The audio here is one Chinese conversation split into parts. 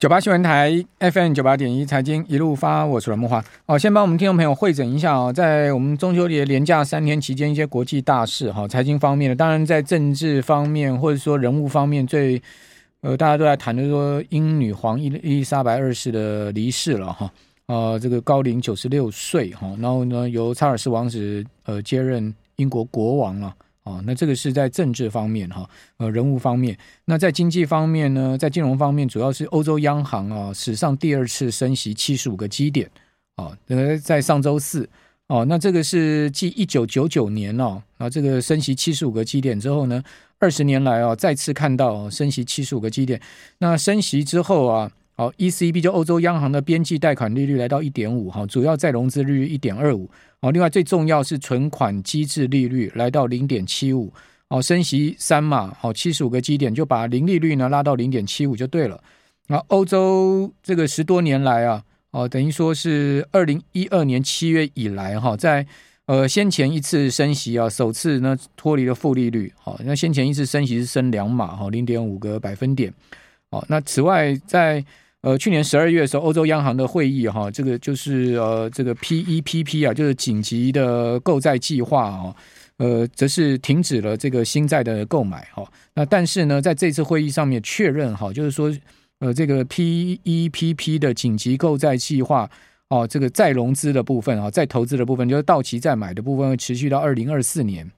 九八新闻台 FM 九八点一财经一路发，我是阮慕华。哦，先帮我们听众朋友汇整一下啊，在我们中秋节连假三天期间，一些国际大事哈，财经方面的，当然在政治方面或者说人物方面最呃大家都在谈的说英女皇伊伊丽莎白二世的离世了哈，呃这个高龄九十六岁哈，然后呢由查尔斯王子呃接任英国国王了。哦，那这个是在政治方面哈，呃，人物方面。那在经济方面呢，在金融方面，主要是欧洲央行啊，史上第二次升息七十五个基点。哦，那个在上周四。哦，那这个是继一九九九年哦，啊，这个升息七十五个基点之后呢，二十年来啊，再次看到升息七十五个基点。那升息之后啊，哦，ECB 就欧洲央行的边际贷款利率来到一点五，哈，主要再融资利率一点二五。哦，另外最重要是存款机制利率来到零点七五，哦，升息三码，好，七十五个基点就把零利率呢拉到零点七五就对了。那欧洲这个十多年来啊，哦，等于说是二零一二年七月以来哈，在呃先前一次升息啊，首次呢脱离了负利率，好，那先前一次升息是升两码哈，零点五个百分点，哦，那此外在呃，去年十二月的时候，欧洲央行的会议哈，这个就是呃，这个 PEPP 啊，就是紧急的购债计划啊，呃，则是停止了这个新债的购买哈。那但是呢，在这次会议上面确认哈，就是说呃，这个 PEPP 的紧急购债计划哦，这个再融资的部分啊，再投资的部分，就是到期再买的部分，会持续到二零二四年。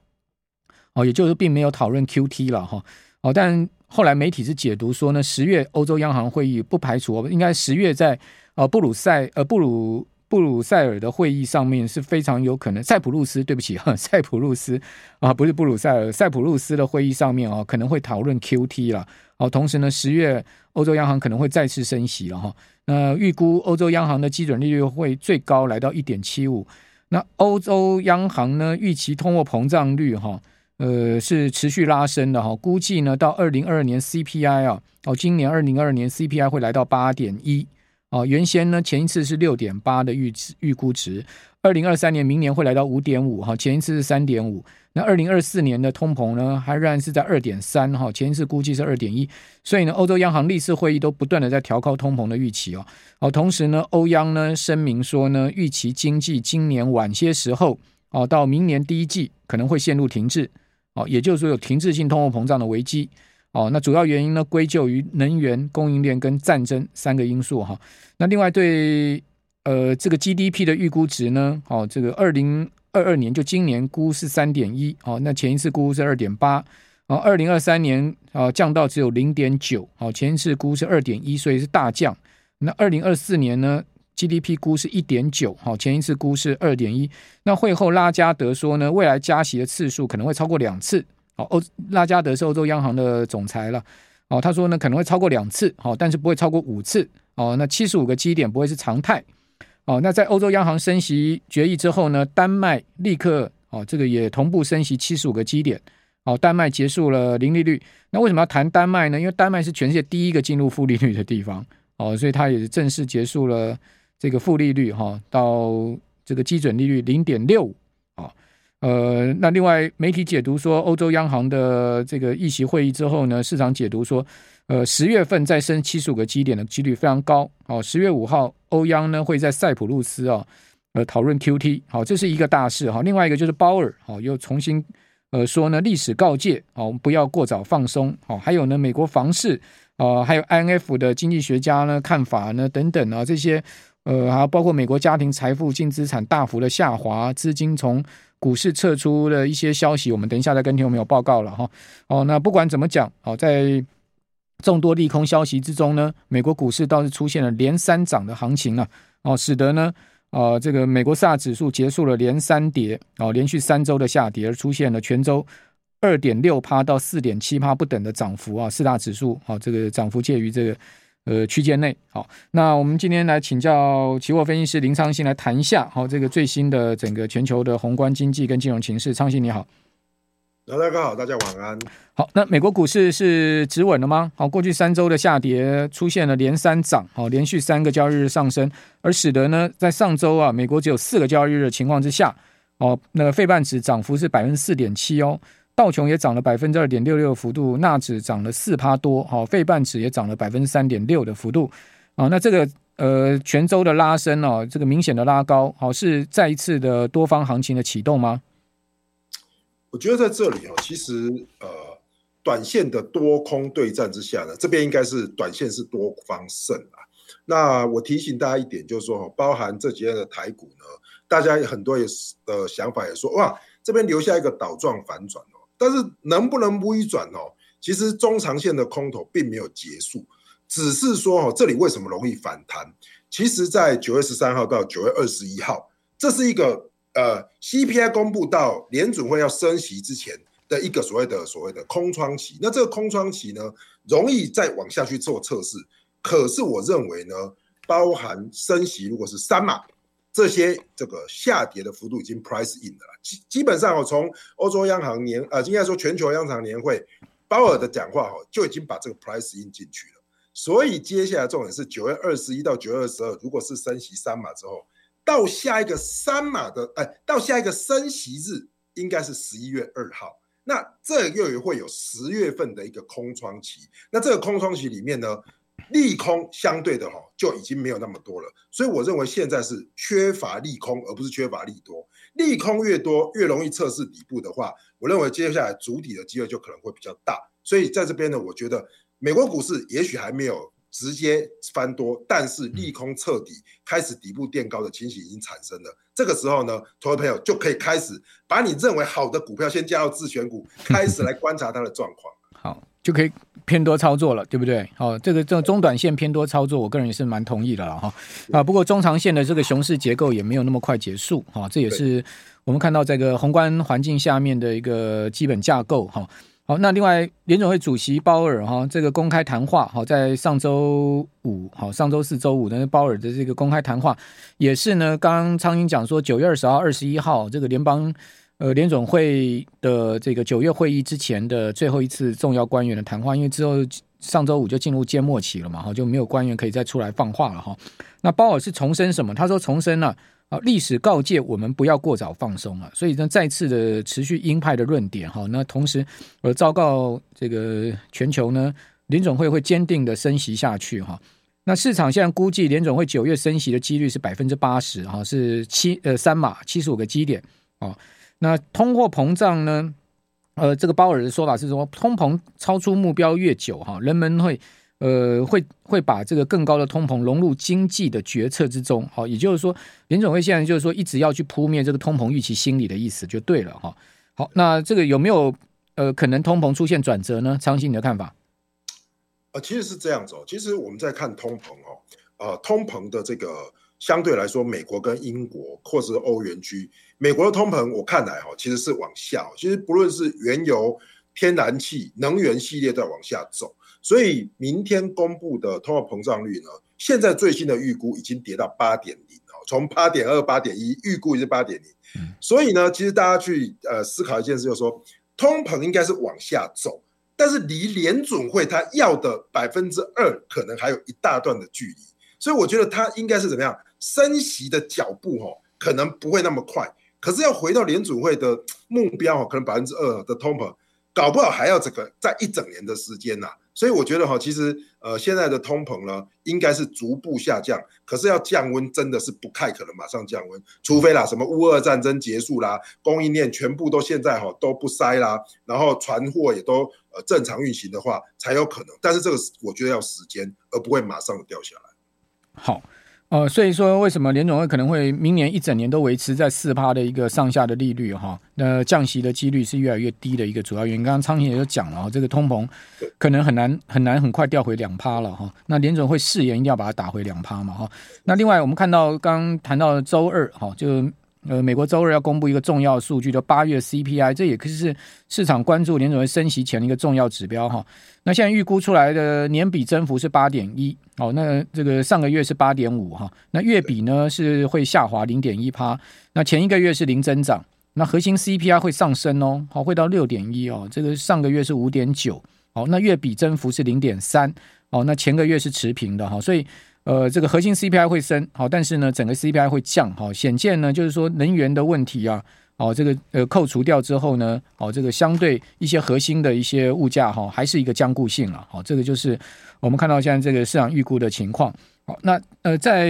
哦，也就是并没有讨论 QT 了哈。哦，但后来媒体是解读说呢，十月欧洲央行会议不排除，应该十月在呃布鲁塞呃布鲁布鲁塞尔的会议上面是非常有可能，塞浦路斯对不起哈，塞浦路斯啊不是布鲁塞尔，塞浦路斯的会议上面啊可能会讨论 QT 了。哦，同时呢，十月欧洲央行可能会再次升息了哈。那预估欧洲央行的基准利率会最高来到一点七五。那欧洲央行呢预期通货膨胀率哈。呃，是持续拉升的哈，估计呢到二零二二年 CPI 啊，哦，今年二零二二年 CPI 会来到八点一，哦，原先呢前一次是六点八的预预估值，二零二三年明年会来到五点五哈，前一次是三点五，那二零二四年的通膨呢还仍然是在二点三哈，前一次估计是二点一，所以呢，欧洲央行历次会议都不断的在调高通膨的预期哦，哦，同时呢，欧央呢声明说呢，预期经济今年晚些时候哦，到明年第一季可能会陷入停滞。哦，也就是说有停滞性通货膨胀的危机。哦，那主要原因呢，归咎于能源供应链跟战争三个因素哈。那另外对呃这个 GDP 的预估值呢，哦，这个二零二二年就今年估是三点一，哦，那前一次估是二点八，哦，二零二三年啊降到只有零点九，哦，前一次估是二点一，所以是大降。那二零二四年呢？GDP 估是一点九，好，前一次估是二点一。那会后拉加德说呢，未来加息的次数可能会超过两次。哦，欧拉加德是欧洲央行的总裁了。哦，他说呢可能会超过两次，好，但是不会超过五次。哦，那七十五个基点不会是常态。哦，那在欧洲央行升息决议之后呢，丹麦立刻哦，这个也同步升息七十五个基点。哦，丹麦结束了零利率。那为什么要谈丹麦呢？因为丹麦是全世界第一个进入负利率的地方。哦，所以它也是正式结束了。这个负利率哈，到这个基准利率零点六五啊，呃，那另外媒体解读说，欧洲央行的这个议息会议之后呢，市场解读说，呃，十月份再升七十五个基点的几率非常高。好，十月五号欧央呢会在塞浦路斯啊，呃，讨论 QT。好，这是一个大事哈。另外一个就是鲍尔好又重新呃说呢，历史告诫啊，我们不要过早放松。好，还有呢，美国房市啊，还有 INF 的经济学家呢看法呢等等啊这些。呃，还包括美国家庭财富净资产大幅的下滑，资金从股市撤出的一些消息，我们等一下再跟听众朋友报告了哈。哦，那不管怎么讲，哦，在众多利空消息之中呢，美国股市倒是出现了连三涨的行情啊，哦，使得呢，呃，这个美国四大指数结束了连三跌，哦，连续三周的下跌，而出现了全周二点六趴到四点七趴不等的涨幅啊，四大指数，哦，这个涨幅介于这个。呃，区间内好，那我们今天来请教期货分析师林昌信来谈一下，好，这个最新的整个全球的宏观经济跟金融情势。昌信你好，大家好，大家晚安。好，那美国股市是止稳了吗？好，过去三周的下跌出现了连三涨，好，连续三个交易日上升，而使得呢，在上周啊，美国只有四个交易日的情况之下，哦，那个费半指涨幅是百分之四点七哦。道琼也涨了百分之二点六六的幅度，纳指涨了四趴多，好，费半指也涨了百分之三点六的幅度，啊，那这个呃全周的拉升哦，这个明显的拉高，好，是再一次的多方行情的启动吗？我觉得在这里哦，其实呃，短线的多空对战之下呢，这边应该是短线是多方胜啊。那我提醒大家一点，就是说包含这几天的台股呢，大家很多也是的想法也说，哇，这边留下一个倒状反转哦，但是能不能微转哦？其实中长线的空头并没有结束，只是说哦，这里为什么容易反弹？其实，在九月十三号到九月二十一号，这是一个。呃，CPI 公布到联准会要升息之前的一个所谓的所谓的空窗期，那这个空窗期呢，容易再往下去做测试。可是我认为呢，包含升息如果是三码，这些这个下跌的幅度已经 price in 了。基基本上我从欧洲央行年呃，应该说全球央行年会鲍尔的讲话哦，就已经把这个 price in 进去了。所以接下来重点是九月二十一到九月二十二，如果是升息三码之后。到下一个三码的，哎，到下一个升息日应该是十一月二号，那这又会有十月份的一个空窗期，那这个空窗期里面呢，利空相对的哈就已经没有那么多了，所以我认为现在是缺乏利空，而不是缺乏利多，利空越多越容易测试底部的话，我认为接下来主底的机会就可能会比较大，所以在这边呢，我觉得美国股市也许还没有。直接翻多，但是利空彻底，开始底部垫高的情形已经产生了。这个时候呢，投资朋友就可以开始把你认为好的股票先加入自选股，开始来观察它的状况。好，就可以偏多操作了，对不对？好，这个这个中短线偏多操作，我个人也是蛮同意的了哈。啊，不过中长线的这个熊市结构也没有那么快结束哈，这也是我们看到这个宏观环境下面的一个基本架构哈。好，那另外联总会主席鲍尔哈，这个公开谈话好，在上周五好，上周四周五的鲍尔的这个公开谈话也是呢，刚刚苍鹰讲说九月二十号、二十一号这个联邦呃联总会的这个九月会议之前的最后一次重要官员的谈话，因为之后上周五就进入缄默期了嘛，哈，就没有官员可以再出来放话了哈。那鲍尔是重申什么？他说重申了。好，历史告诫我们不要过早放松了，所以呢，再次的持续鹰派的论点哈。那同时，呃，昭告这个全球呢，联总会会坚定的升息下去哈。那市场现在估计联总会九月升息的几率是百分之八十哈，是七呃三码七十五个基点哦。那通货膨胀呢？呃，这个鲍尔的说法是说，通膨超出目标越久哈，人们会。呃，会会把这个更高的通膨融入经济的决策之中，好，也就是说，联总会现在就是说一直要去扑灭这个通膨预期心理的意思，就对了哈。好，那这个有没有呃可能通膨出现转折呢？昌兴，你的看法？呃，其实是这样子哦。其实我们在看通膨哦，呃，通膨的这个相对来说，美国跟英国或者是欧元区，美国的通膨我看来哈，其实是往下。其实不论是原油、天然气、能源系列在往下走。所以明天公布的通货膨胀率呢，现在最新的预估已经跌到八点零哦，从八点二、八点一预估也是八点零。所以呢，其实大家去呃思考一件事，就是说通膨应该是往下走，但是离联准会它要的百分之二可能还有一大段的距离。所以我觉得它应该是怎么样升息的脚步哦，可能不会那么快，可是要回到联准会的 目标，可能百分之二的通膨，搞不好还要这个在一整年的时间呐。所以我觉得哈，其实呃，现在的通膨呢，应该是逐步下降，可是要降温真的是不太可能马上降温，除非啦什么乌俄战争结束啦，供应链全部都现在哈都不塞啦，然后船货也都呃正常运行的话，才有可能。但是这个我觉得要时间，而不会马上掉下来。好。呃，所以说为什么联总会可能会明年一整年都维持在四趴的一个上下的利率哈？那降息的几率是越来越低的一个主要原因。刚刚昌兴也有讲了哈，这个通膨可能很难很难很快调回两趴了哈。那联总会誓言一定要把它打回两趴嘛哈。那另外我们看到刚谈到周二哈，就。呃，美国周二要公布一个重要数据，就八月 CPI，这也是市场关注联准会升息前的一个重要指标哈。那现在预估出来的年比增幅是八点一，哦，那这个上个月是八点五哈，那月比呢是会下滑零点一趴，那前一个月是零增长，那核心 CPI 会上升哦，好，会到六点一哦，这个上个月是五点九，哦，那月比增幅是零点三，哦，那前个月是持平的哈，所以。呃，这个核心 CPI 会升，好，但是呢，整个 CPI 会降，好，显见呢，就是说能源的问题啊，哦，这个呃扣除掉之后呢，哦，这个相对一些核心的一些物价哈、还是一个僵固性了。好、这个就是我们看到现在这个市场预估的情况。好、那呃在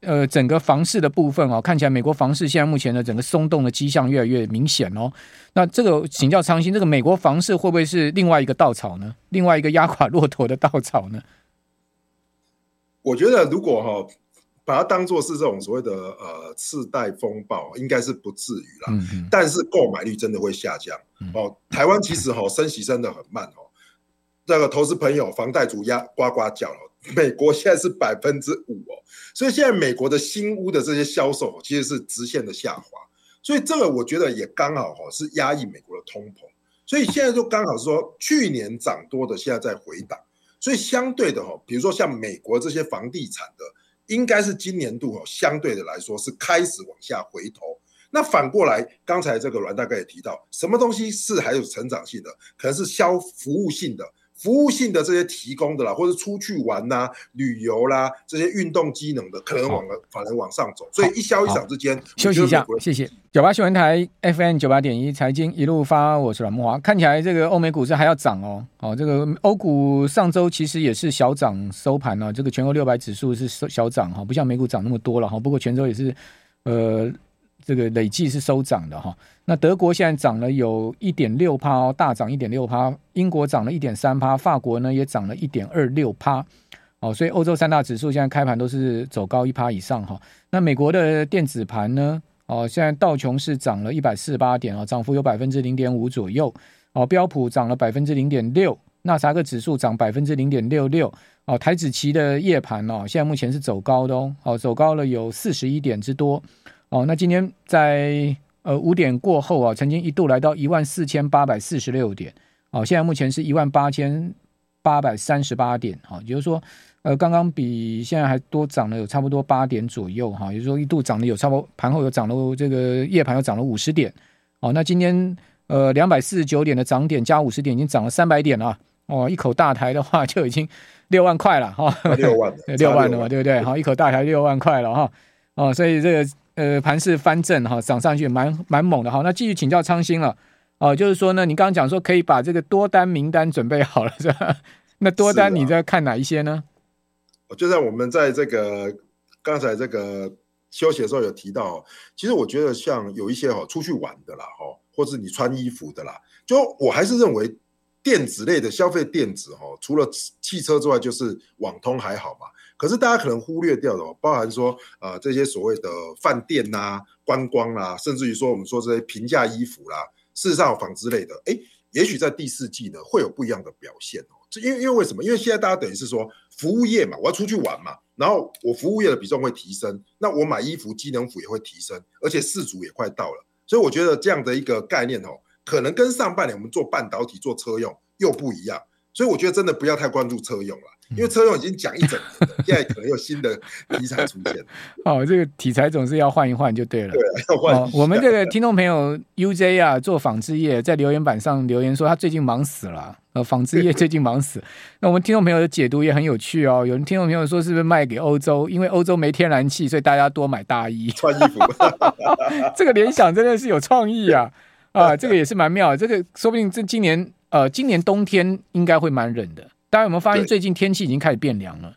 呃整个房市的部分啊、看起来美国房市现在目前的整个松动的迹象越来越明显哦。那这个请教昌兴，这个美国房市会不会是另外一个稻草呢？另外一个压垮骆驼的 稻草呢？我觉得如果哈、哦。把它当做是这种所谓的呃次贷风暴，应该是不至于啦。嗯嗯。但是购买率真的会下降哦。台湾其实哈升息升的很慢哦。这个投资朋友房贷族压呱呱叫了。美国现在是百分之五哦，所以现在美国的新屋的这些销售其实是直线的下滑。所以这个我觉得也刚好哈是压抑美国的通膨。所以现在就刚好是说去年涨多的现在在回档。所以相对的哈，比如说像美国这些房地产的。应该是今年度哈，相对的来说是开始往下回头。那反过来，刚才这个阮大哥也提到，什么东西是还有成长性的？可能是消服务性的。服务性的这些提供的啦，或者出去玩呐、啊、旅游啦，这些运动机能的，可能往了反而往上走，所以一消一涨之间，休息一下，谢谢。九八新闻台 FM 九八点一财经一路发，我是阮木华。看起来这个欧美股市还要涨哦，哦，这个欧股上周其实也是小涨收盘了，这个全欧六百指数是小涨哈，不像美股涨那么多了哈。不过全周也是呃。这个累计是收涨的哈，那德国现在涨了有一点六趴哦，大涨一点六趴，英国涨了一点三趴，法国呢也涨了一点二六趴，哦，所以欧洲三大指数现在开盘都是走高一趴以上哈。那美国的电子盘呢，哦，现在道琼是涨了一百四十八点啊，涨幅有百分之零点五左右，哦，标普涨了百分之零点六，纳斯达克指数涨百分之零点六六，哦，台指期的夜盘哦，现在目前是走高的哦，哦，走高了有四十一点之多。哦，那今天在呃五点过后啊，曾经一度来到一万四千八百四十六点，哦，现在目前是一万八千八百三十八点，哈、哦，也就是说，呃，刚刚比现在还多涨了有差不多八点左右，哈、哦，也就是说一度涨了有差不多盘后有涨了这个夜盘又涨了五十点，哦，那今天呃两百四十九点的涨点加五十点已经涨了三百点了，哦，一口大台的话就已经六万块了，哈、哦，六万 六万了嘛，对不对？好，一口大台六万块了，哈，哦，所以这个。呃，盘势翻正哈，涨上去蛮蛮猛的哈。那继续请教昌兴了哦、就是说呢，你刚刚讲说可以把这个多单名单准备好了是吧？那多单你在看哪一些呢？就在我们在这个刚才这个休息的时候有提到，其实我觉得像有一些哈出去玩的啦哈，或是你穿衣服的啦，就我还是认为电子类的消费电子哈，除了汽车之外，就是网通还好嘛。可是大家可能忽略掉的哦，包含说呃这些所谓的饭店呐、啊、观光啦、啊，甚至于说我们说这些平价衣服啦、时尚纺织类的，哎，也许在第四季呢会有不一样的表现哦。这因为因为为什么？因为现在大家等于是说服务业嘛，我要出去玩嘛，然后我服务业的比重会提升，那我买衣服、机能服也会提升，而且四足也快到了，所以我觉得这样的一个概念哦，可能跟上半年我们做半导体、做车用又不一样，所以我觉得真的不要太关注车用了。因为车用已经讲一整年了，现在可能有新的题材出现。哦，这个题材总是要换一换就对了。对，要换。哦，我们这个听众朋友 UJ 啊，做纺织业，在留言板上留言说他最近忙死了。呃，纺织业最近忙死。那我们听众朋友的解读也很有趣哦。有人听众朋友说，是不是卖给欧洲？因为欧洲没天然气，所以大家多买大衣穿衣服。这个联想真的是有创意啊！啊，这个也是蛮妙的。这个说不定这今年呃，今年冬天应该会蛮冷的。大家有没有发现最近天气已经开始变凉了？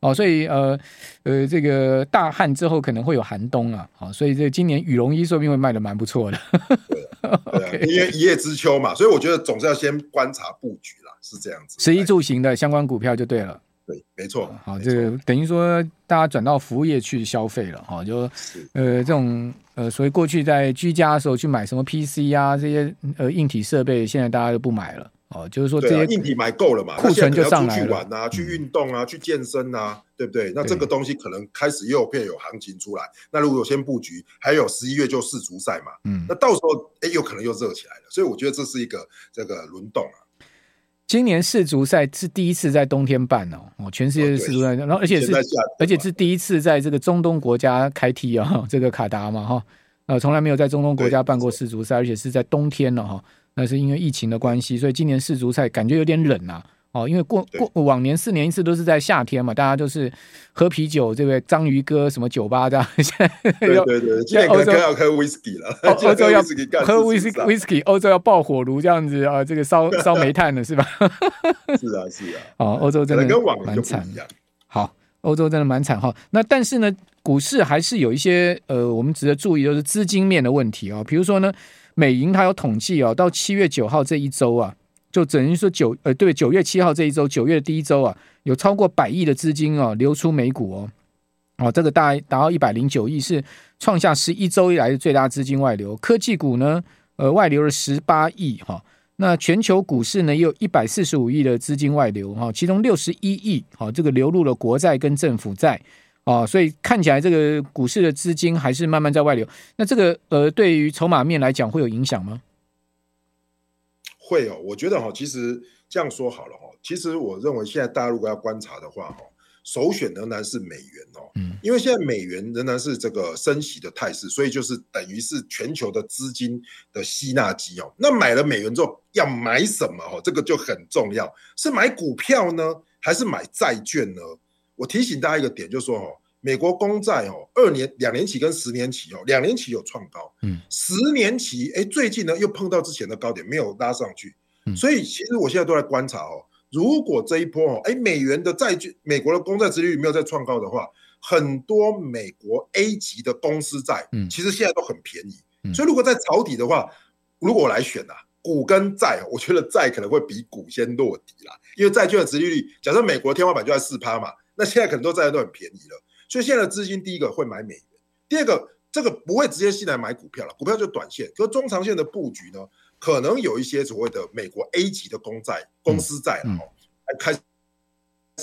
哦，所以呃呃，这个大旱之后可能会有寒冬啊。好，所以这今年羽绒衣说不定会卖的蛮不错的。对，因为一叶知秋嘛，所以我觉得总是要先观察布局啦，是这样子。食衣住行的相关股票就对了。对，没错。好，这个等于说大家转到服务业去消费了。哈，就呃这种呃，所以过去在居家的时候去买什么 PC 啊这些呃硬体设备，现在大家都不买了。哦，就是说这些、啊、硬体买够了嘛，库存就上来了。去玩啊，去运动啊，去健身啊，对不对？那这个东西可能开始又变有行情出来。那如果先布局，还有十一月就世足赛嘛，嗯，那到时候哎，有可能又热起来了。所以我觉得这是一个这个轮动啊。今年世足赛是第一次在冬天办哦，哦，全世界的世足赛，然后而且是而且是第一次在这个中东国家开踢啊，这个卡达嘛哈，呃，从来没有在中东国家办过世足赛，而且是在冬天了哈。那是因为疫情的关系，所以今年世足赛感觉有点冷啊。哦，因为过过往年四年一次都是在夏天嘛，大家就是喝啤酒，这个章鱼哥什么酒吧这样。现在对对对，现在欧洲要喝威士忌了，欧洲要喝威士威士忌，欧洲要爆火炉这样子啊，这个烧 烧煤炭的是吧？是 啊是啊，哦，欧洲真的蛮惨。好，欧洲真的蛮惨哈。那但是呢，股市还是有一些呃，我们值得注意，就是资金面的问题啊。比如说呢，美银它有统计哦，到七月九号这一周啊。就等于说九呃对九月七号这一周，九月第一周啊，有超过百亿的资金啊流出美股哦，哦这个大概达到一百零九亿，是创下十一周以来的最大资金外流。科技股呢，呃外流了十八亿哈，那全球股市呢也有一百四十五亿的资金外流哈，其中六十一亿好这个流入了国债跟政府债啊，所以看起来这个股市的资金还是慢慢在外流。那这个呃对于筹码面来讲会有影响吗？会哦，我觉得哈，其实这样说好了哈，其实我认为现在大家如果要观察的话哈，首选仍然是美元哦，嗯，因为现在美元仍然是这个升息的态势，所以就是等于是全球的资金的吸纳机哦。那买了美元之后要买什么哈？这个就很重要，是买股票呢，还是买债券呢？我提醒大家一个点，就是说哈。美国公债哦，二年、两年期跟十年期哦，两年期有创高，嗯，十年期哎，最近呢又碰到之前的高点，没有拉上去，嗯，所以其实我现在都在观察哦，如果这一波哦，哎，美元的债券、美国的公债殖利率没有再创高的话，很多美国 A 级的公司债，嗯，其实现在都很便宜，嗯，所以如果在抄底的话，如果我来选啊，股跟债，我觉得债可能会比股先落底啦，因为债券的殖利率，假设美国天花板就在四趴嘛，那现在可能都债券都很便宜了。所以现在的资金，第一个会买美元，第二个这个不会直接进来买股票了，股票就短线。可是中长线的布局呢，可能有一些所谓的美国 A 级的公债、公司债哦，开始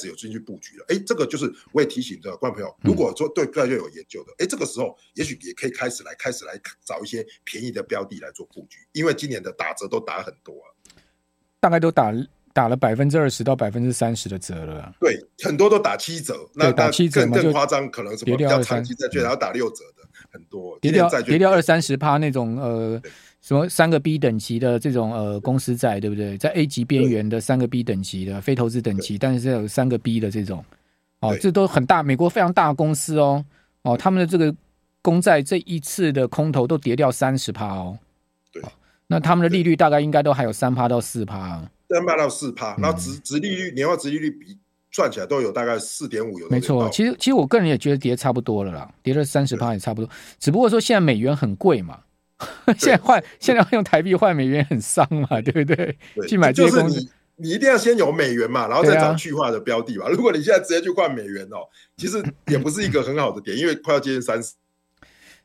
有资金去布局了。哎，这个就是我也提醒的观众朋友，如果说对债券有研究的，哎，这个时候也许也可以开始来开始来找一些便宜的标的来做布局，因为今年的打折都打很多啊，大概都打。打了百分之二十到百分之三十的折了，对，很多都打七折，那打七折更更夸张，可能什么比较长期债券，然后打六折的很多，跌掉跌掉二三十趴那种呃，什么三个 B 等级的这种呃公司债，对不对？在 A 级边缘的三个 B 等级的非投资等级，但是有三个 B 的这种，哦，这都很大，美国非常大公司哦，哦，他们的这个公债这一次的空头都跌掉三十趴哦，对，那他们的利率大概应该都还有三趴到四趴。三趴到四趴，然后值值利率、年化值利率比算起来都有大概四点五，有没错。其实其实我个人也觉得跌差不多了啦，跌了三十趴也差不多。只不过说现在美元很贵嘛，现在换现在用台币换美元很伤嘛，对不对？去买这些东西，你你一定要先有美元嘛，然后再找去化的标的嘛。如果你现在直接去换美元哦，其实也不是一个很好的点，因为快要接近三十。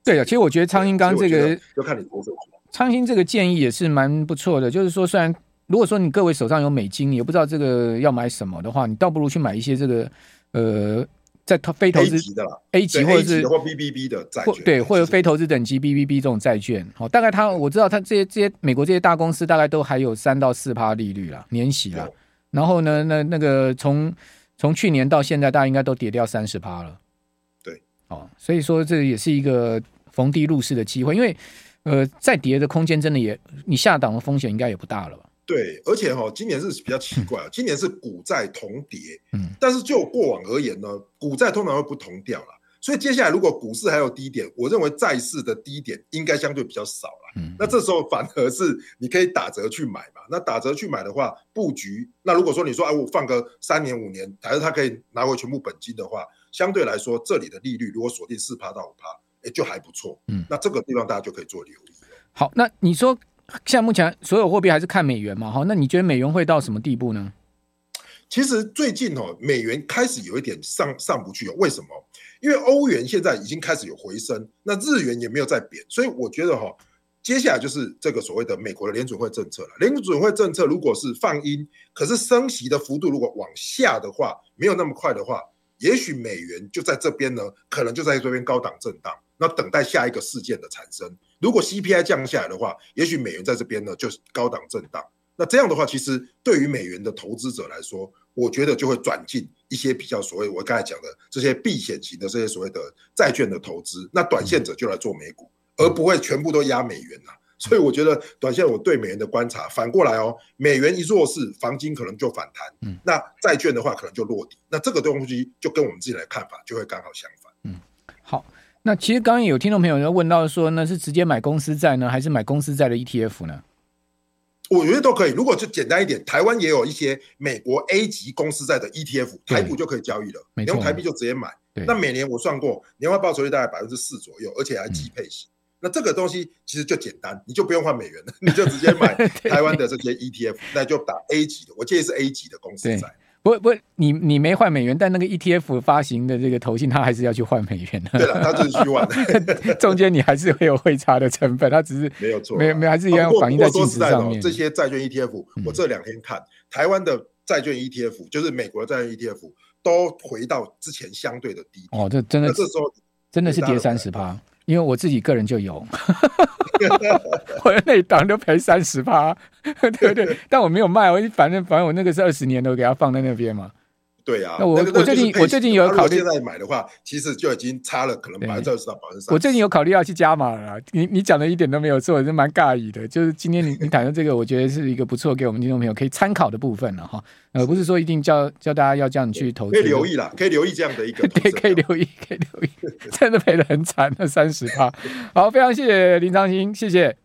对啊，其实我觉得昌兴刚这个要看你多少。昌兴这个建议也是蛮不错的，就是说虽然。如果说你各位手上有美金，你也不知道这个要买什么的话，你倒不如去买一些这个呃，在投非投资 A 级的 A 级或者是或 BBB 的债券，对，或者非投资等级 BBB 这种债券。好，大概他我知道他这些这些美国这些大公司大概都还有三到四趴利率啦，年息啦。然后呢，那那个从从去年到现在，大家应该都跌掉三十趴了。对，哦，所以说这也是一个逢低入市的机会，因为呃，再跌的空间真的也，你下档的风险应该也不大了吧。对，而且哈、哦，今年是比较奇怪，今年是股债同跌，嗯，但是就过往而言呢，股债通常会不同调了，所以接下来如果股市还有低点，我认为债市的低点应该相对比较少了，嗯，那这时候反而是你可以打折去买嘛，那打折去买的话，布局，那如果说你说啊，我放个三年五年，还是他可以拿回全部本金的话，相对来说这里的利率如果锁定四趴到五趴，哎，就还不错，嗯，那这个地方大家就可以做留意。好，那你说。现在目前所有货币还是看美元嘛？哈，那你觉得美元会到什么地步呢？其实最近哦，美元开始有一点上上不去。为什么？因为欧元现在已经开始有回升，那日元也没有再贬，所以我觉得哈，接下来就是这个所谓的美国的联准会政策了。联准会政策如果是放鹰，可是升息的幅度如果往下的话，没有那么快的话，也许美元就在这边呢，可能就在这边高档震荡，那等待下一个事件的产生。如果 CPI 降下来的话，也许美元在这边呢就是高档震荡。那这样的话，其实对于美元的投资者来说，我觉得就会转进一些比较所谓我刚才讲的这些避险型的这些所谓的债券的投资。那短线者就来做美股，而不会全部都压美元呐。所以我觉得短线我对美元的观察，反过来哦，美元一弱势，黄金可能就反弹，嗯，那债券的话可能就落底，那这个东西就跟我们自己的看法就会刚好相反。嗯，好，那其实刚刚有听众朋友要问到说，那是直接买公司债呢，还是买公司债的 ETF 呢？我觉得都可以。如果就简单一点，台湾也有一些美国 A 级公司债的 ETF，台股就可以交易了，你用台币就直接买。那每年我算过，年化报酬率大概百分之四左右，而且还季配型。嗯、那这个东西其实就简单，你就不用换美元了，你就直接买 台湾的这些 ETF，那就打 A 级的。我建议是 A 级的公司债。不不，你你没换美元，但那个 ETF 发行的这个投信，它还是要去换美元的。对了，它就是虚换的，中间你还是会有汇差的成本，它只是没有错，没没还是一样反映在净值上面。这些债券 ETF，我这两天看、嗯、台湾的债券 ETF，就是美国的债券 ETF，都回到之前相对的低点。哦，这真的，这时候真的是跌三十趴，因为我自己个人就有。我的那一档都赔三十趴，对不对？但我没有卖，我反正反正我那个是二十年的，我给它放在那边嘛。对呀、啊，那我我最近我最近有考虑现在买的话，其实就已经差了可能百分之二十到百分之三十。我最近有考虑要去加码了。你你讲的一点都没有错，是蛮尬意的。就是今天你你谈的这个，我觉得是一个不错给我们听众朋友可以参考的部分了哈。呃，不是说一定叫叫大家要这样去投资，可以留意啦，可以留意这样的一个，对，可以留意，可以留意，真的赔的很惨，那三十趴。好，非常谢谢林长兴，谢谢。